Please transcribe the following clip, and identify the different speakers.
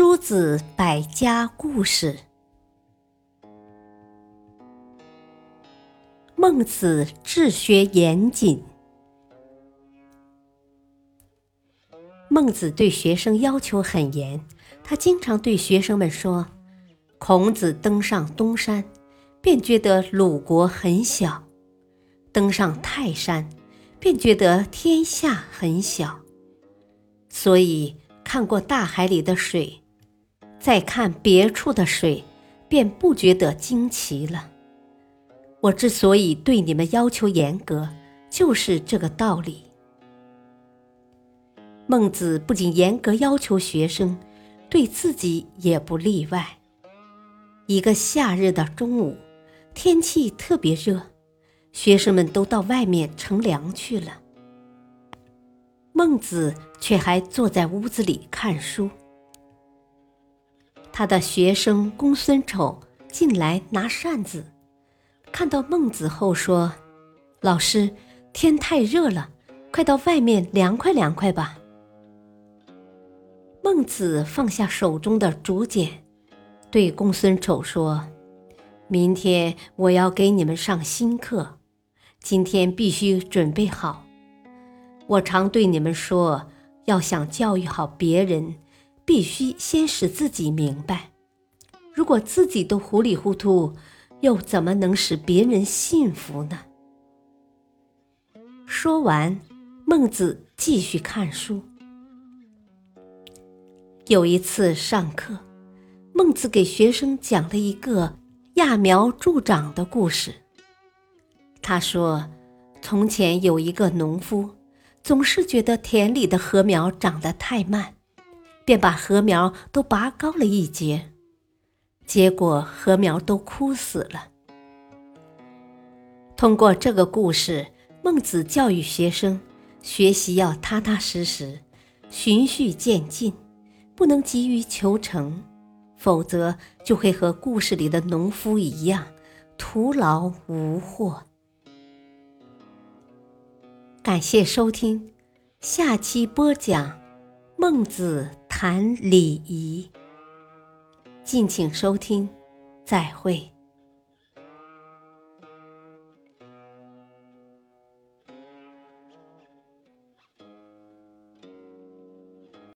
Speaker 1: 诸子百家故事：孟子治学严谨。孟子对学生要求很严，他经常对学生们说：“孔子登上东山，便觉得鲁国很小；登上泰山，便觉得天下很小。所以看过大海里的水。”再看别处的水，便不觉得惊奇了。我之所以对你们要求严格，就是这个道理。孟子不仅严格要求学生，对自己也不例外。一个夏日的中午，天气特别热，学生们都到外面乘凉去了，孟子却还坐在屋子里看书。他的学生公孙丑进来拿扇子，看到孟子后说：“老师，天太热了，快到外面凉快凉快吧。”孟子放下手中的竹简，对公孙丑说：“明天我要给你们上新课，今天必须准备好。我常对你们说，要想教育好别人。”必须先使自己明白，如果自己都糊里糊涂，又怎么能使别人信服呢？说完，孟子继续看书。有一次上课，孟子给学生讲了一个揠苗助长的故事。他说：“从前有一个农夫，总是觉得田里的禾苗长得太慢。”便把禾苗都拔高了一截，结果禾苗都枯死了。通过这个故事，孟子教育学生，学习要踏踏实实、循序渐进，不能急于求成，否则就会和故事里的农夫一样，徒劳无获。感谢收听，下期播讲孟子。谈礼仪，敬请收听，再会。